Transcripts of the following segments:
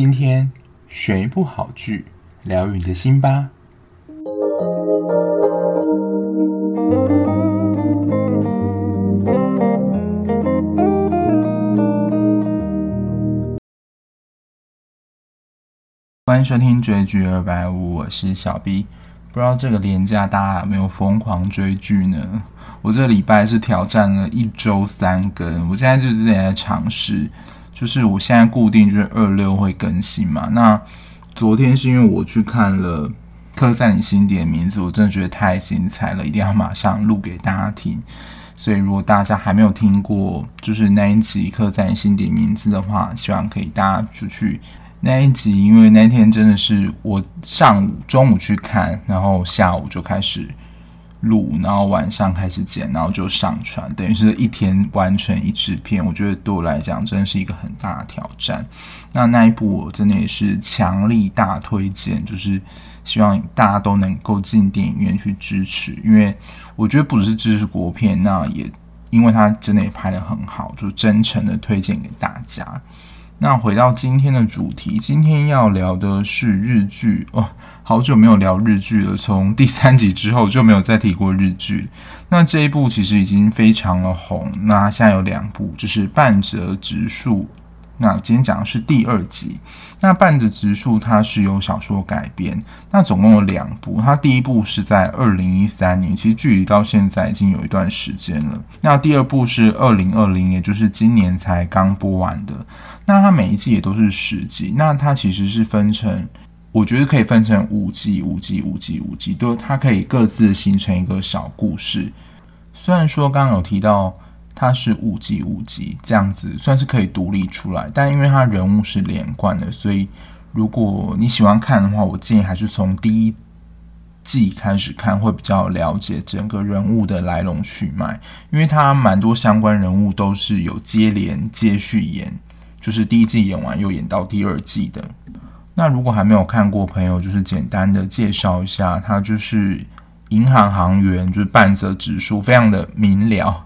今天选一部好剧，疗愈你的心吧。欢迎收听追剧二百五，我是小 B。不知道这个连假大家有没有疯狂追剧呢？我这礼拜是挑战了一周三更，我现在就是在尝试，就是我现在固定就是二六会更新嘛。那昨天是因为我去看了《刻在你心底的名字》，我真的觉得太精彩了，一定要马上录给大家听。所以如果大家还没有听过就是那一集《刻在你心底的名字》的话，希望可以大家出去。那一集，因为那天真的是我上午、中午去看，然后下午就开始录，然后晚上开始剪，然后就上传，等于是一天完成一支片。我觉得对我来讲，真的是一个很大的挑战。那那一部我真的也是强力大推荐，就是希望大家都能够进电影院去支持，因为我觉得不只是支持国片，那也因为它真的也拍得很好，就真诚的推荐给大家。那回到今天的主题，今天要聊的是日剧哦，好久没有聊日剧了，从第三集之后就没有再提过日剧。那这一部其实已经非常的红，那现在有两部，就是半泽直树。那今天讲的是第二集。那半泽直树它是由小说改编，那总共有两部。它第一部是在二零一三年，其实距离到现在已经有一段时间了。那第二部是二零二零，也就是今年才刚播完的。那它每一季也都是十集。那它其实是分成，我觉得可以分成五季、五季、五季、五季，都它可以各自形成一个小故事。虽然说刚刚有提到。它是五集五集这样子，算是可以独立出来，但因为它人物是连贯的，所以如果你喜欢看的话，我建议还是从第一季开始看，会比较了解整个人物的来龙去脉，因为它蛮多相关人物都是有接连接续演，就是第一季演完又演到第二季的。那如果还没有看过朋友，就是简单的介绍一下，它就是银行行员，就是半泽直树，非常的明了。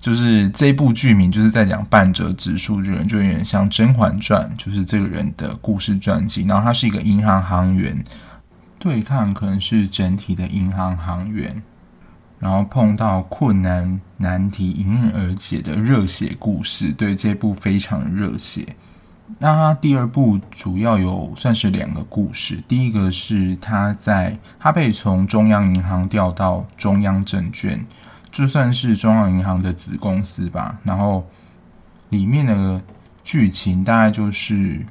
就是这部剧名就是在讲半泽直树这个人，就有点像《甄嬛传》，就是这个人的故事传记。然后他是一个银行行员，对抗可能是整体的银行行员，然后碰到困难难题迎刃而解的热血故事。对，这部非常热血。那他第二部主要有算是两个故事，第一个是他在他被从中央银行调到中央证券。就算是中央银行的子公司吧，然后里面的剧情大概就是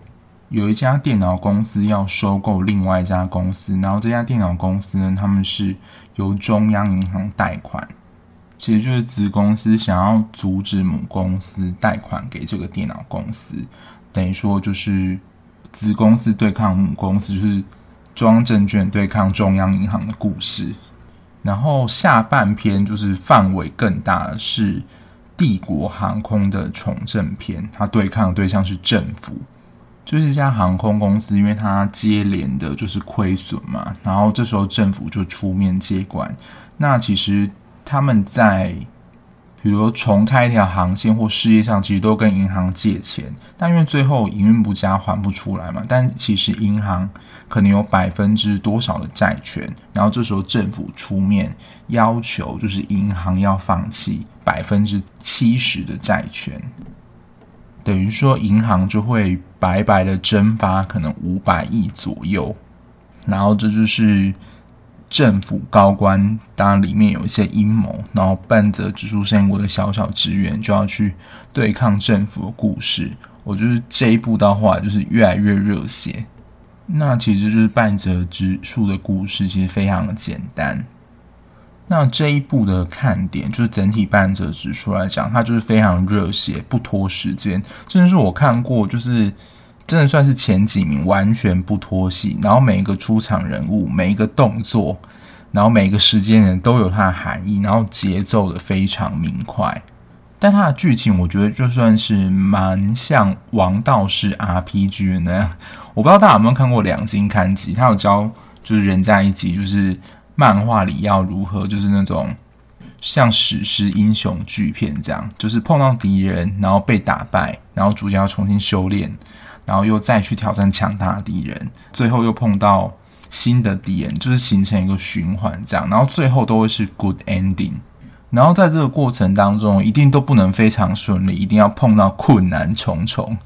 有一家电脑公司要收购另外一家公司，然后这家电脑公司呢，他们是由中央银行贷款，其实就是子公司想要阻止母公司贷款给这个电脑公司，等于说就是子公司对抗母公司，就是中央证券对抗中央银行的故事。然后下半篇就是范围更大的是帝国航空的重振篇，它对抗的对象是政府，就是一家航空公司，因为它接连的就是亏损嘛，然后这时候政府就出面接管。那其实他们在比如重开一条航线或事业上，其实都跟银行借钱，但因为最后营运不佳还不出来嘛，但其实银行。可能有百分之多少的债权，然后这时候政府出面要求，就是银行要放弃百分之七十的债权，等于说银行就会白白的蒸发可能五百亿左右，然后这就是政府高官，当然里面有一些阴谋，然后半泽直树身为一个小小职员就要去对抗政府的故事，我觉得这一部到后来就是越来越热血。那其实就是半泽直树的故事，其实非常的简单。那这一部的看点就是整体半泽直树来讲，它就是非常热血，不拖时间。甚至是我看过，就是真的算是前几名，完全不拖戏。然后每一个出场人物，每一个动作，然后每一个时间点都有它的含义，然后节奏的非常明快。但它的剧情，我觉得就算是蛮像王道式 RPG 的那样。我不知道大家有没有看过两津勘吉，他有教就是人家一集，就是漫画里要如何，就是那种像史诗英雄巨片这样，就是碰到敌人，然后被打败，然后主角要重新修炼，然后又再去挑战强大的敌人，最后又碰到新的敌人，就是形成一个循环这样，然后最后都会是 good ending。然后在这个过程当中，一定都不能非常顺利，一定要碰到困难重重，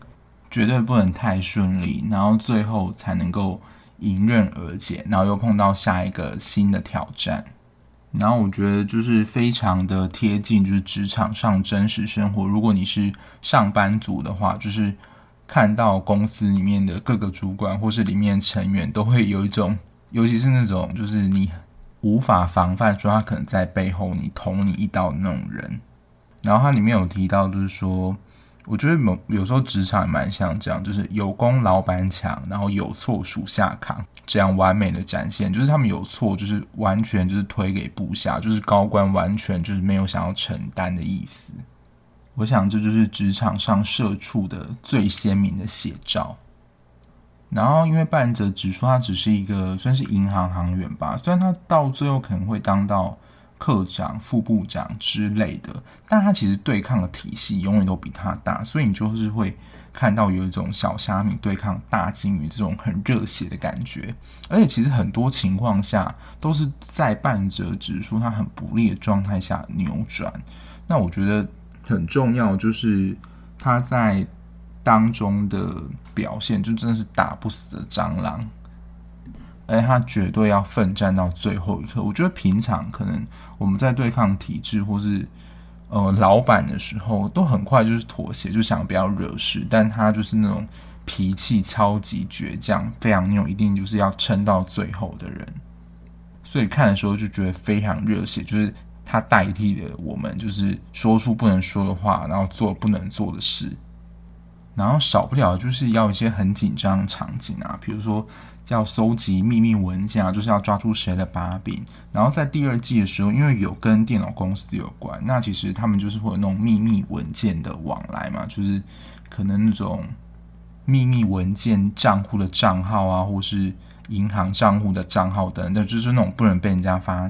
绝对不能太顺利，然后最后才能够迎刃而解，然后又碰到下一个新的挑战。然后我觉得就是非常的贴近，就是职场上真实生活。如果你是上班族的话，就是看到公司里面的各个主管或是里面成员，都会有一种，尤其是那种就是你无法防范说他可能在背后你捅你一刀的那种人。然后他里面有提到，就是说。我觉得有有时候职场也蛮像这样，就是有功老板抢，然后有错属下扛，这样完美的展现。就是他们有错，就是完全就是推给部下，就是高官完全就是没有想要承担的意思。我想这就是职场上社畜的最鲜明的写照。然后因为半泽直树他只是一个算是银行行员吧，虽然他到最后可能会当到。课长、副部长之类的，但他其实对抗的体系永远都比他大，所以你就是会看到有一种小虾米对抗大鲸鱼这种很热血的感觉。而且其实很多情况下都是在半泽直树他很不利的状态下扭转。那我觉得很重要就是他在当中的表现，就真的是打不死的蟑螂。而他绝对要奋战到最后一刻。我觉得平常可能我们在对抗体制或是呃老板的时候，都很快就是妥协，就想不要惹事。但他就是那种脾气超级倔强，非常那种一定就是要撑到最后的人。所以看的时候就觉得非常热血，就是他代替了我们，就是说出不能说的话，然后做不能做的事。然后少不了就是要一些很紧张的场景啊，比如说。要搜集秘密文件啊，就是要抓住谁的把柄。然后在第二季的时候，因为有跟电脑公司有关，那其实他们就是会有那种秘密文件的往来嘛，就是可能那种秘密文件账户的账号啊，或是银行账户的账号等等，就是那种不能被人家发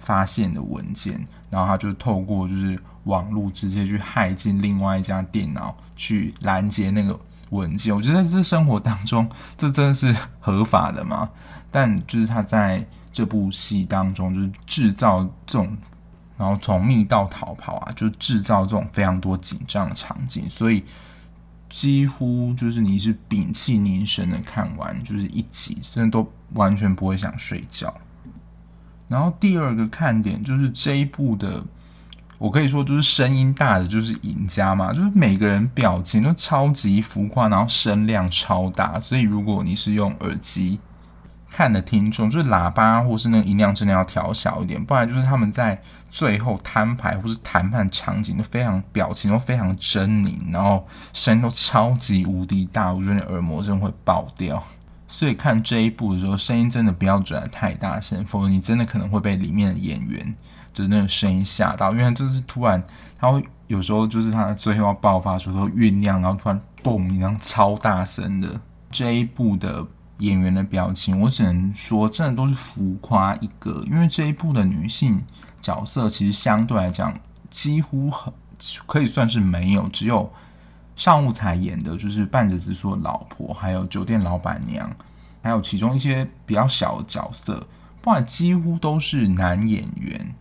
发现的文件。然后他就透过就是网络直接去骇进另外一家电脑，去拦截那个。文件，我觉得这生活当中，这真的是合法的吗？但就是他在这部戏当中，就是制造这种，然后从密道逃跑啊，就制造这种非常多紧张的场景，所以几乎就是你是屏气凝神的看完，就是一集，真的都完全不会想睡觉。然后第二个看点就是这一部的。我可以说，就是声音大的就是赢家嘛，就是每个人表情都超级浮夸，然后声量超大，所以如果你是用耳机看的听众，就是喇叭或是那个音量真的要调小一点，不然就是他们在最后摊牌或是谈判场景都非常表情都非常狰狞，然后声音都超级无敌大，我觉得你耳膜真的会爆掉。所以看这一部的时候，声音真的不要转太大声，否则你真的可能会被里面的演员。就是那个声音吓到，因为就是突然，他会有时候就是他最后要爆发的时候酝酿，然后突然嘣一样超大声的。这一部的演员的表情，我只能说真的都是浮夸一个，因为这一部的女性角色其实相对来讲几乎很可以算是没有，只有上户彩演的就是半泽直树的老婆，还有酒店老板娘，还有其中一些比较小的角色，不然几乎都是男演员。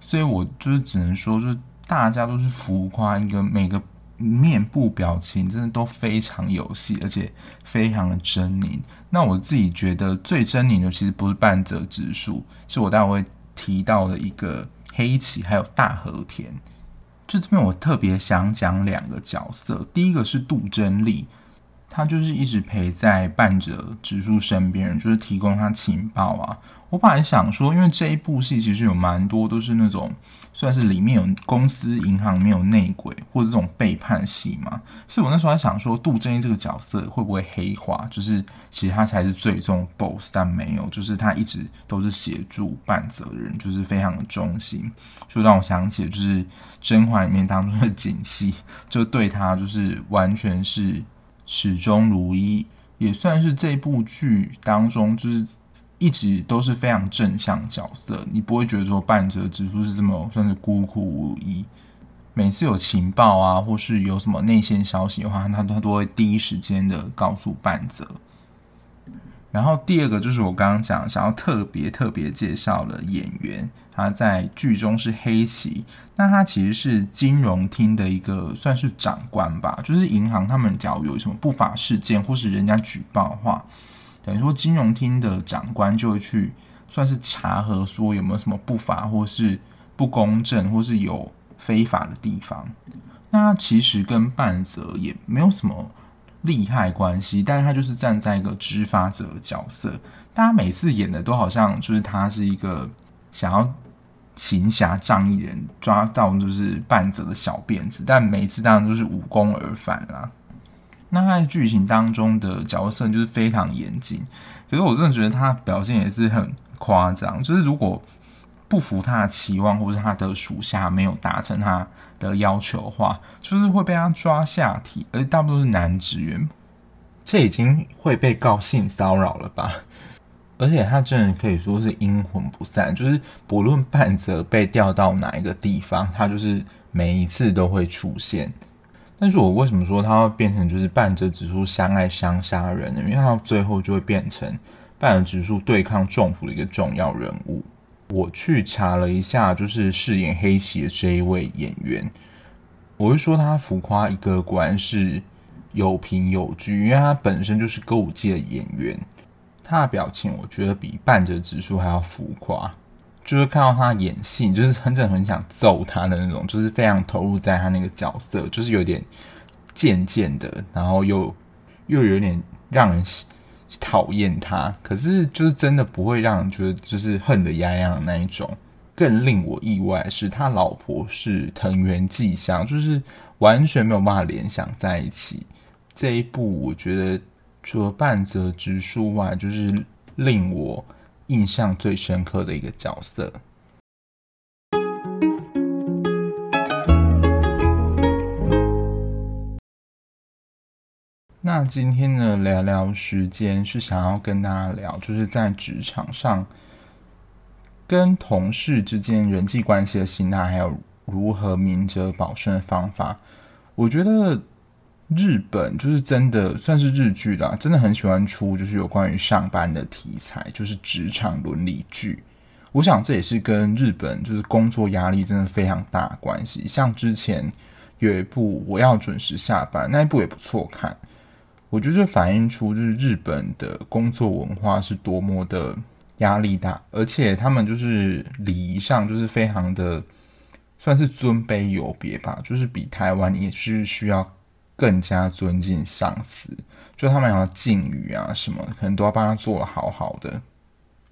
所以我就是只能说，就是大家都是浮夸，一个每个面部表情真的都非常有戏，而且非常的狰狞。那我自己觉得最狰狞的其实不是半泽直树，是我待会会提到的一个黑崎，还有大和田。就这边我特别想讲两个角色，第一个是杜真丽。他就是一直陪在半泽直树身边，就是提供他情报啊。我本来想说，因为这一部戏其实有蛮多都是那种算是里面有公司银行没有内鬼或者这种背叛戏嘛，所以我那时候还想说，杜真利这个角色会不会黑化？就是其实他才是最终 BOSS，但没有，就是他一直都是协助半泽的人，就是非常的忠心，就让我想起就是甄嬛里面当中的景熙，就对他就是完全是。始终如一，也算是这部剧当中就是一直都是非常正向角色。你不会觉得说半泽直树是这么算是孤苦无依，每次有情报啊，或是有什么内线消息的话，他都都会第一时间的告诉半泽。然后第二个就是我刚刚讲想要特别特别介绍的演员，他在剧中是黑崎，那他其实是金融厅的一个算是长官吧，就是银行他们假如有什么不法事件或是人家举报的话，等于说金融厅的长官就会去算是查核说有没有什么不法或是不公正或是有非法的地方。那其实跟半泽也没有什么。利害关系，但是他就是站在一个执法者的角色。大家每次演的都好像就是他是一个想要行侠仗义人，抓到就是半泽的小辫子，但每次当然都是无功而返啦。那他在剧情当中的角色就是非常严谨，可是我真的觉得他表现也是很夸张，就是如果。不服他的期望，或是他的属下没有达成他的要求的话，就是会被他抓下体，而且大部分都是男职员，这已经会被告性骚扰了吧？而且他真的可以说是阴魂不散，就是不论半泽被调到哪一个地方，他就是每一次都会出现。但是我为什么说他会变成就是半泽直树相爱相杀人呢？因为他最后就会变成半泽直树对抗政府的一个重要人物。我去查了一下，就是饰演黑崎的这一位演员，我会说他浮夸一个，果然是有凭有据，因为他本身就是歌舞界的演员，他的表情我觉得比半泽直树还要浮夸，就是看到他演戏，就是很正很想揍他的那种，就是非常投入在他那个角色，就是有点贱贱的，然后又又有点让人。讨厌他，可是就是真的不会让人觉得就是恨得牙痒那一种。更令我意外是，他老婆是藤原纪香，就是完全没有办法联想在一起。这一部我觉得除了半泽直树外，就是令我印象最深刻的一个角色。那今天的聊聊时间是想要跟大家聊，就是在职场上跟同事之间人际关系的心态，还有如何明哲保身的方法。我觉得日本就是真的算是日剧啦，真的很喜欢出就是有关于上班的题材，就是职场伦理剧。我想这也是跟日本就是工作压力真的非常大关系。像之前有一部《我要准时下班》，那一部也不错看。我觉得这反映出就是日本的工作文化是多么的压力大，而且他们就是礼仪上就是非常的算是尊卑有别吧，就是比台湾也是需要更加尊敬上司，就他们要敬语啊什么，可能都要帮他做得好好的。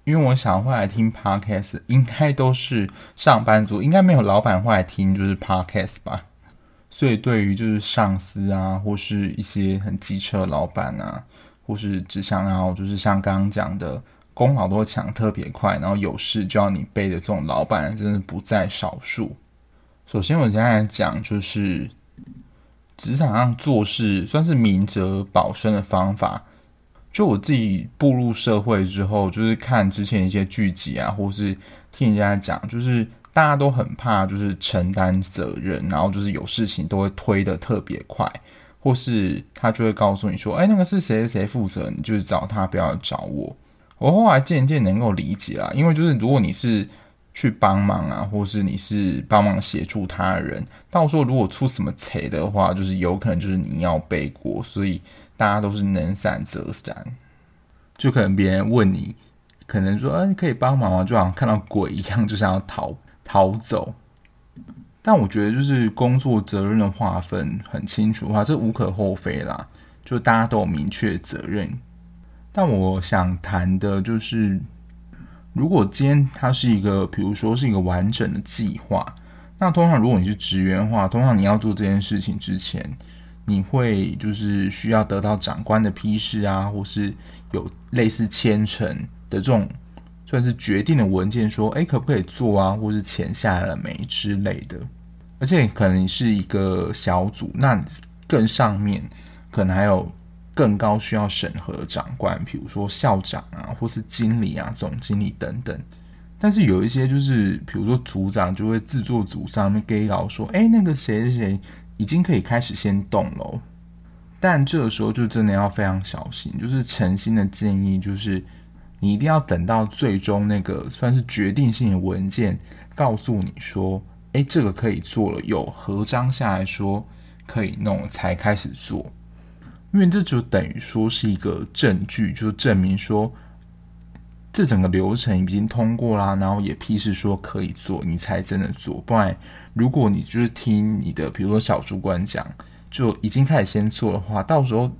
因为我想会来听 podcast，应该都是上班族，应该没有老板会来听就是 podcast 吧。所以，对于就是上司啊，或是一些很机车的老板啊，或是只想要就是像刚刚讲的功劳都抢特别快，然后有事就要你背的这种老板，真的不在少数。首先，我现在来讲就是职场上做事算是明哲保身的方法。就我自己步入社会之后，就是看之前一些剧集啊，或是听人家讲，就是。大家都很怕，就是承担责任，然后就是有事情都会推得特别快，或是他就会告诉你说：“哎，那个是谁谁负责，你就是找他，不要找我。”我后来渐渐能够理解啦，因为就是如果你是去帮忙啊，或是你是帮忙协助他人，到时候如果出什么贼的话，就是有可能就是你要背锅，所以大家都是能闪则闪，就可能别人问你，可能说：“哎，你可以帮忙吗？”就好像看到鬼一样，就想要逃。逃走，但我觉得就是工作责任的划分很清楚的话，这无可厚非啦。就大家都有明确责任。但我想谈的就是，如果今天它是一个，比如说是一个完整的计划，那通常如果你是职员的话，通常你要做这件事情之前，你会就是需要得到长官的批示啊，或是有类似签呈的这种。算是决定的文件，说，哎，可不可以做啊？或是钱下来了没之类的。而且可能是一个小组，那更上面可能还有更高需要审核的长官，比如说校长啊，或是经理啊、总经理等等。但是有一些就是，比如说组长就会自作主张，给老说，哎，那个谁谁谁已经可以开始先动了。但这个时候就真的要非常小心，就是诚心的建议，就是你一定要等到最终那个算是决定性的文件告诉你说，哎，这个可以做了，有合章下来说可以弄，才开始做，因为这就等于说是一个证据，就证明说这整个流程已经通过啦，然后也批示说可以做，你才真的做。不然，如果你就是听你的，比如说小主管讲。就已经开始先做的话，到时候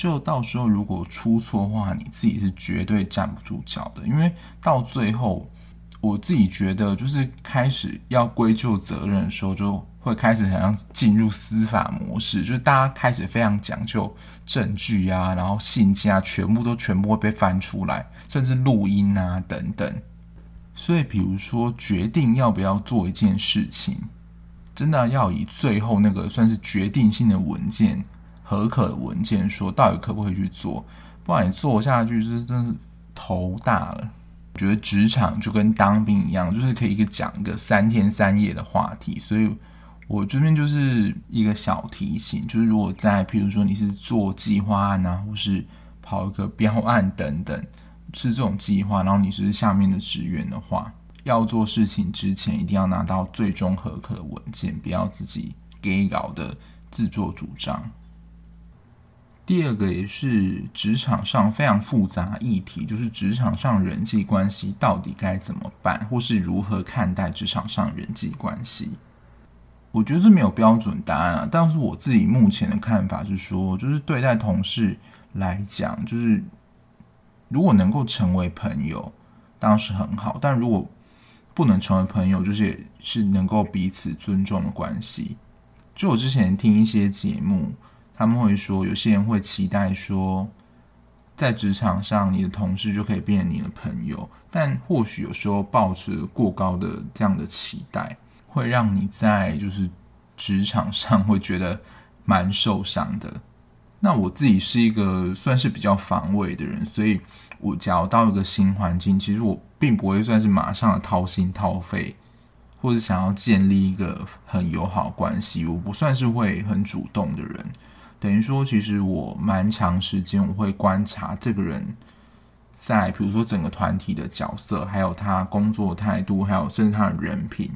就到时候如果出错的话，你自己是绝对站不住脚的。因为到最后，我自己觉得就是开始要归咎责任的时候，就会开始好像进入司法模式，就是大家开始非常讲究证据啊，然后信件啊，全部都全部会被翻出来，甚至录音啊等等。所以，比如说决定要不要做一件事情。真的要以最后那个算是决定性的文件、核可的文件说，到底可不可以去做？不然你做下去是真是头大了。觉得职场就跟当兵一样，就是可以一个讲一个三天三夜的话题。所以我这边就是一个小提醒，就是如果在譬如说你是做计划案啊，或是跑一个标案等等，是这种计划，然后你是下面的职员的话。要做事情之前，一定要拿到最终合可的文件，不要自己给稿的自作主张。第二个也是职场上非常复杂议题，就是职场上人际关系到底该怎么办，或是如何看待职场上人际关系？我觉得这没有标准答案啊，但是我自己目前的看法是说，就是对待同事来讲，就是如果能够成为朋友，当然是很好，但如果不能成为朋友，就是也是能够彼此尊重的关系。就我之前听一些节目，他们会说，有些人会期待说，在职场上你的同事就可以变成你的朋友，但或许有时候抱持过高的这样的期待，会让你在就是职场上会觉得蛮受伤的。那我自己是一个算是比较防卫的人，所以我假如到一个新环境，其实我并不会算是马上掏心掏肺，或者想要建立一个很友好关系。我不算是会很主动的人，等于说，其实我蛮长时间我会观察这个人，在比如说整个团体的角色，还有他工作态度，还有甚至他的人品，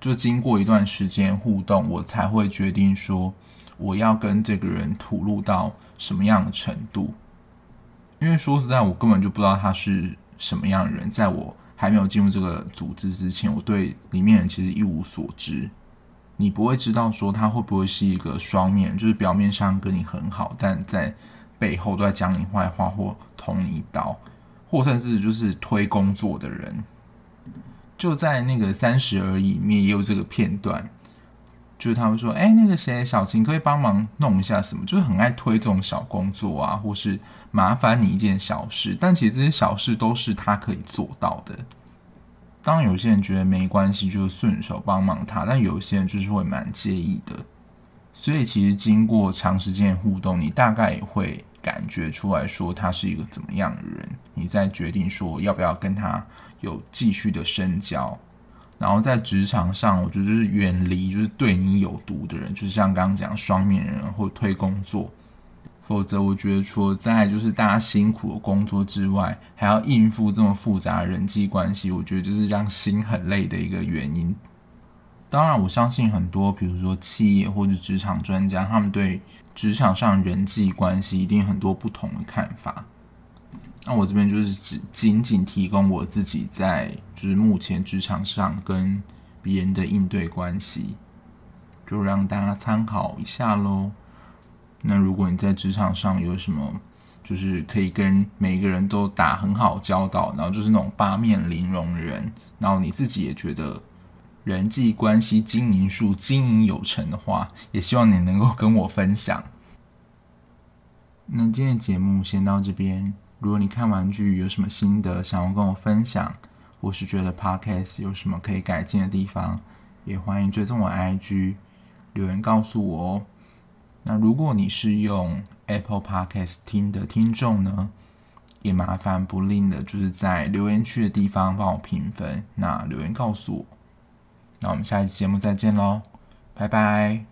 就经过一段时间互动，我才会决定说。我要跟这个人吐露到什么样的程度？因为说实在，我根本就不知道他是什么样的人。在我还没有进入这个组织之前，我对里面人其实一无所知。你不会知道说他会不会是一个双面，就是表面上跟你很好，但在背后都在讲你坏话或捅你一刀，或甚至就是推工作的人。就在那个《三十而已》里面也有这个片段。就是他们说，哎、那个谁，小晴可以帮忙弄一下什么？就是很爱推这种小工作啊，或是麻烦你一件小事。但其实这些小事都是他可以做到的。当然，有些人觉得没关系，就顺手帮忙他；但有些人就是会蛮介意的。所以，其实经过长时间的互动，你大概也会感觉出来说他是一个怎么样的人。你再决定说要不要跟他有继续的深交。然后在职场上，我觉得就是远离就是对你有毒的人，就是像刚刚讲双面人或推工作，否则我觉得除了在就是大家辛苦的工作之外，还要应付这么复杂的人际关系，我觉得就是让心很累的一个原因。当然，我相信很多比如说企业或者职场专家，他们对职场上人际关系一定很多不同的看法。那我这边就是只仅仅提供我自己在就是目前职场上跟别人的应对关系，就让大家参考一下喽。那如果你在职场上有什么，就是可以跟每个人都打很好交道，然后就是那种八面玲珑的人，然后你自己也觉得人际关系经营术经营有成的话，也希望你能够跟我分享。那今天的节目先到这边。如果你看完剧有什么心得想要跟我分享，或是觉得 Podcast 有什么可以改进的地方，也欢迎追踪我 IG 留言告诉我哦。那如果你是用 Apple Podcast 听的听众呢，也麻烦不吝的，就是在留言区的地方帮我评分，那留言告诉我。那我们下一期节目再见喽，拜拜。